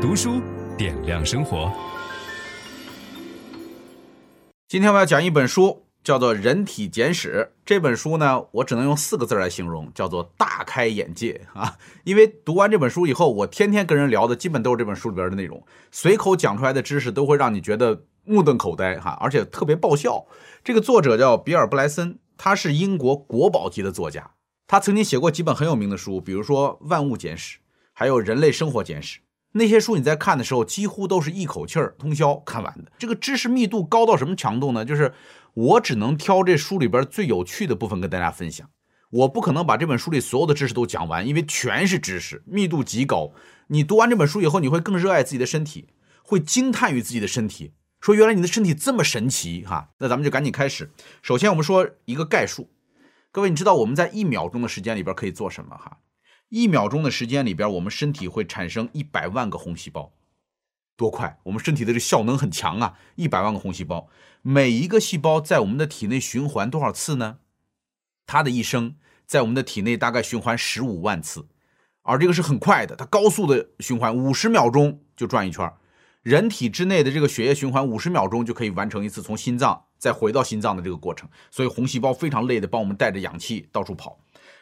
读书点亮生活。今天我要讲一本书，叫做《人体简史》。这本书呢，我只能用四个字来形容，叫做大开眼界 啊！因为读完这本书以后，我天天跟人聊的基本都是这本书里边的内容，随口讲出来的知识都会让你觉得目瞪口呆哈，而且特别爆笑。这个作者叫比尔·布莱森，他是英国国宝级的作家。他曾经写过几本很有名的书，比如说《万物简史》，还有《人类生活简史》。那些书你在看的时候，几乎都是一口气儿通宵看完的。这个知识密度高到什么强度呢？就是我只能挑这书里边最有趣的部分跟大家分享。我不可能把这本书里所有的知识都讲完，因为全是知识，密度极高。你读完这本书以后，你会更热爱自己的身体，会惊叹于自己的身体，说原来你的身体这么神奇哈。那咱们就赶紧开始。首先我们说一个概述。各位，你知道我们在一秒钟的时间里边可以做什么哈？一秒钟的时间里边，我们身体会产生一百万个红细胞，多快？我们身体的这效能很强啊！一百万个红细胞，每一个细胞在我们的体内循环多少次呢？它的一生在我们的体内大概循环十五万次，而这个是很快的，它高速的循环，五十秒钟就转一圈。人体之内的这个血液循环，五十秒钟就可以完成一次从心脏再回到心脏的这个过程，所以红细胞非常累的帮我们带着氧气到处跑。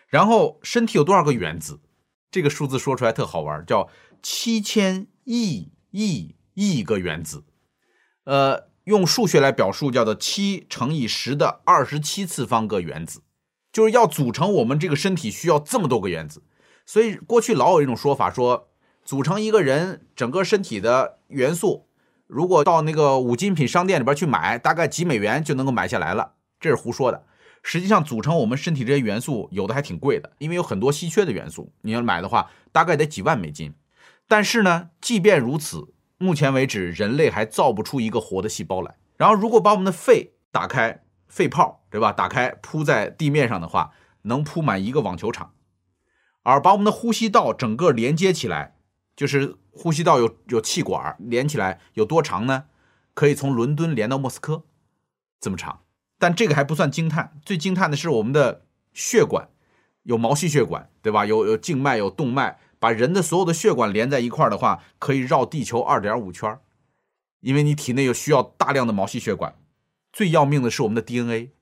然后身体有多少个原子？这个数字说出来特好玩，叫七千亿亿亿个原子。呃，用数学来表述叫做七乘以十的二十七次方个原子，就是要组成我们这个身体需要这么多个原子。所以过去老有一种说法说，组成一个人整个身体的元素，如果到那个五金品商店里边去买，大概几美元就能够买下来了，这是胡说的。实际上，组成我们身体这些元素，有的还挺贵的，因为有很多稀缺的元素，你要买的话，大概得几万美金。但是呢，即便如此，目前为止，人类还造不出一个活的细胞来。然后，如果把我们的肺打开，肺泡，对吧？打开铺在地面上的话，能铺满一个网球场。而把我们的呼吸道整个连接起来，就是呼吸道有有气管连起来，有多长呢？可以从伦敦连到莫斯科，这么长。但这个还不算惊叹，最惊叹的是我们的血管，有毛细血管，对吧？有有静脉，有动脉，把人的所有的血管连在一块儿的话，可以绕地球二点五圈儿，因为你体内有需要大量的毛细血管。最要命的是我们的 DNA，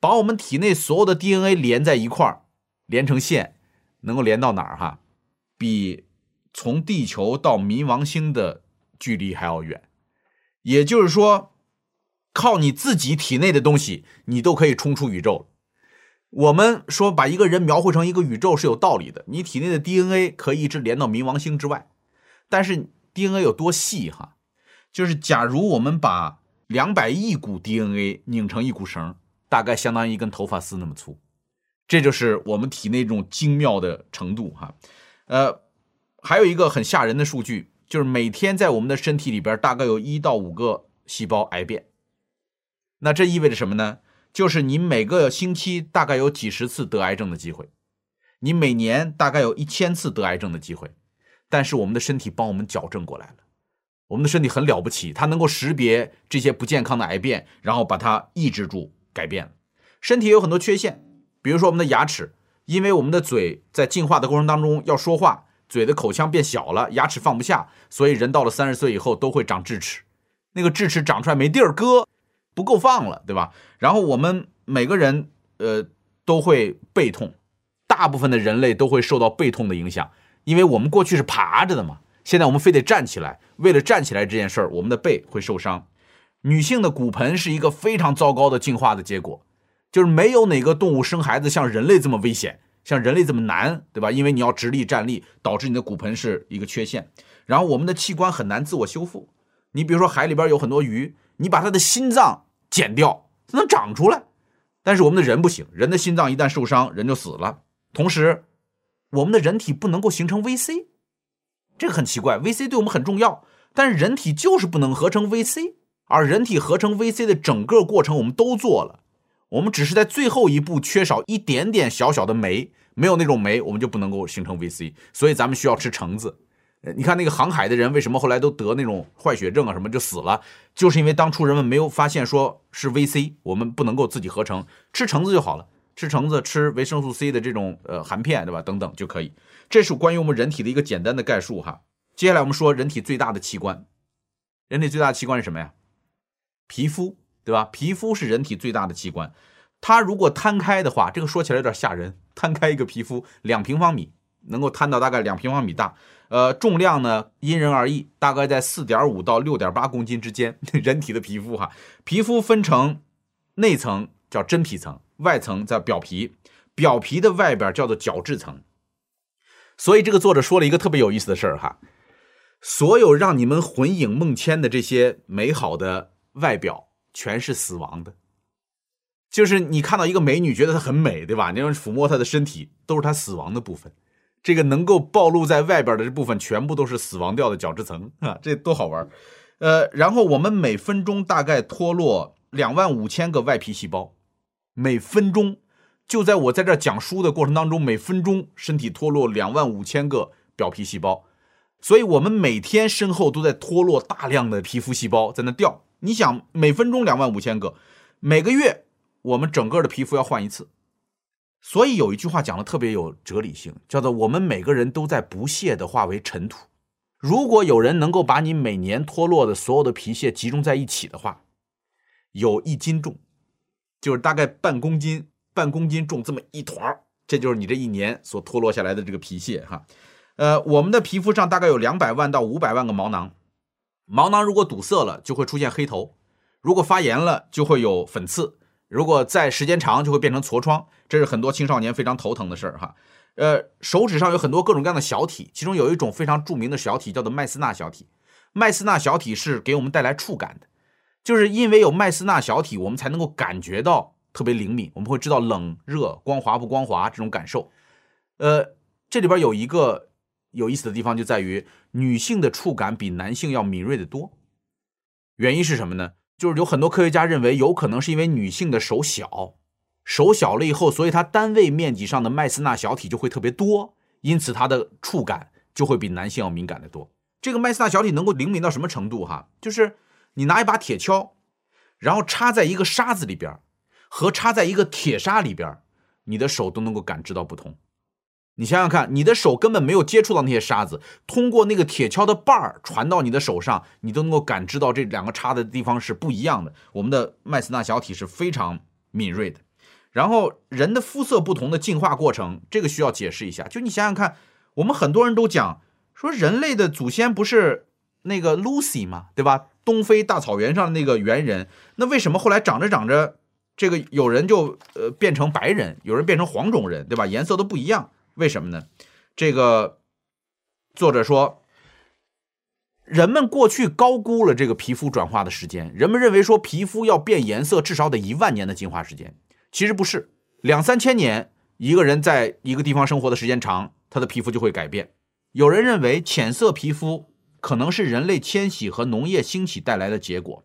把我们体内所有的 DNA 连在一块儿，连成线，能够连到哪儿哈？比从地球到冥王星的距离还要远，也就是说。靠你自己体内的东西，你都可以冲出宇宙。我们说把一个人描绘成一个宇宙是有道理的。你体内的 DNA 可以一直连到冥王星之外，但是 DNA 有多细哈？就是假如我们把两百亿股 DNA 拧成一股绳，大概相当于一根头发丝那么粗。这就是我们体内这种精妙的程度哈。呃，还有一个很吓人的数据，就是每天在我们的身体里边大概有一到五个细胞癌变。那这意味着什么呢？就是你每个星期大概有几十次得癌症的机会，你每年大概有一千次得癌症的机会，但是我们的身体帮我们矫正过来了，我们的身体很了不起，它能够识别这些不健康的癌变，然后把它抑制住，改变了。身体有很多缺陷，比如说我们的牙齿，因为我们的嘴在进化的过程当中要说话，嘴的口腔变小了，牙齿放不下，所以人到了三十岁以后都会长智齿，那个智齿长出来没地儿搁。不够放了，对吧？然后我们每个人，呃，都会背痛，大部分的人类都会受到背痛的影响，因为我们过去是爬着的嘛，现在我们非得站起来，为了站起来这件事儿，我们的背会受伤。女性的骨盆是一个非常糟糕的进化的结果，就是没有哪个动物生孩子像人类这么危险，像人类这么难，对吧？因为你要直立站立，导致你的骨盆是一个缺陷，然后我们的器官很难自我修复。你比如说海里边有很多鱼。你把他的心脏剪掉，它能长出来，但是我们的人不行，人的心脏一旦受伤，人就死了。同时，我们的人体不能够形成 VC，这个很奇怪。VC 对我们很重要，但是人体就是不能合成 VC，而人体合成 VC 的整个过程我们都做了，我们只是在最后一步缺少一点点小小的酶，没有那种酶，我们就不能够形成 VC，所以咱们需要吃橙子。你看那个航海的人为什么后来都得那种坏血症啊什么就死了，就是因为当初人们没有发现说是 VC，我们不能够自己合成，吃橙子就好了，吃橙子吃维生素 C 的这种呃含片对吧等等就可以。这是关于我们人体的一个简单的概述哈。接下来我们说人体最大的器官，人体最大的器官是什么呀？皮肤，对吧？皮肤是人体最大的器官，它如果摊开的话，这个说起来有点吓人。摊开一个皮肤，两平方米，能够摊到大概两平方米大。呃，重量呢因人而异，大概在四点五到六点八公斤之间。人体的皮肤哈，皮肤分成内层叫真皮层，外层叫表皮，表皮的外边叫做角质层。所以这个作者说了一个特别有意思的事儿哈，所有让你们魂影梦牵的这些美好的外表，全是死亡的。就是你看到一个美女，觉得她很美，对吧？你要抚摸她的身体，都是她死亡的部分。这个能够暴露在外边的这部分，全部都是死亡掉的角质层啊，这多好玩。呃，然后我们每分钟大概脱落两万五千个外皮细胞，每分钟。就在我在这讲书的过程当中，每分钟身体脱落两万五千个表皮细胞，所以我们每天身后都在脱落大量的皮肤细胞在那掉。你想，每分钟两万五千个，每个月我们整个的皮肤要换一次。所以有一句话讲的特别有哲理性，叫做“我们每个人都在不懈地化为尘土”。如果有人能够把你每年脱落的所有的皮屑集中在一起的话，有一斤重，就是大概半公斤。半公斤重这么一团儿，这就是你这一年所脱落下来的这个皮屑哈。呃，我们的皮肤上大概有两百万到五百万个毛囊，毛囊如果堵塞了，就会出现黑头；如果发炎了，就会有粉刺；如果在时间长，就会变成痤疮。这是很多青少年非常头疼的事儿哈。呃，手指上有很多各种各样的小体，其中有一种非常著名的小体叫做麦斯纳小体。麦斯纳小体是给我们带来触感的，就是因为有麦斯纳小体，我们才能够感觉到。特别灵敏，我们会知道冷热、光滑不光滑这种感受。呃，这里边有一个有意思的地方，就在于女性的触感比男性要敏锐得多。原因是什么呢？就是有很多科学家认为，有可能是因为女性的手小，手小了以后，所以它单位面积上的麦斯纳小体就会特别多，因此它的触感就会比男性要敏感得多。这个麦斯纳小体能够灵敏到什么程度？哈，就是你拿一把铁锹，然后插在一个沙子里边。和插在一个铁砂里边，你的手都能够感知到不同。你想想看，你的手根本没有接触到那些沙子，通过那个铁锹的把儿传到你的手上，你都能够感知到这两个叉的地方是不一样的。我们的麦斯纳小体是非常敏锐的。然后人的肤色不同的进化过程，这个需要解释一下。就你想想看，我们很多人都讲说人类的祖先不是那个 Lucy 嘛，对吧？东非大草原上的那个猿人，那为什么后来长着长着？这个有人就呃变成白人，有人变成黄种人，对吧？颜色都不一样，为什么呢？这个作者说，人们过去高估了这个皮肤转化的时间，人们认为说皮肤要变颜色至少得一万年的进化时间，其实不是，两三千年，一个人在一个地方生活的时间长，他的皮肤就会改变。有人认为浅色皮肤可能是人类迁徙和农业兴起带来的结果。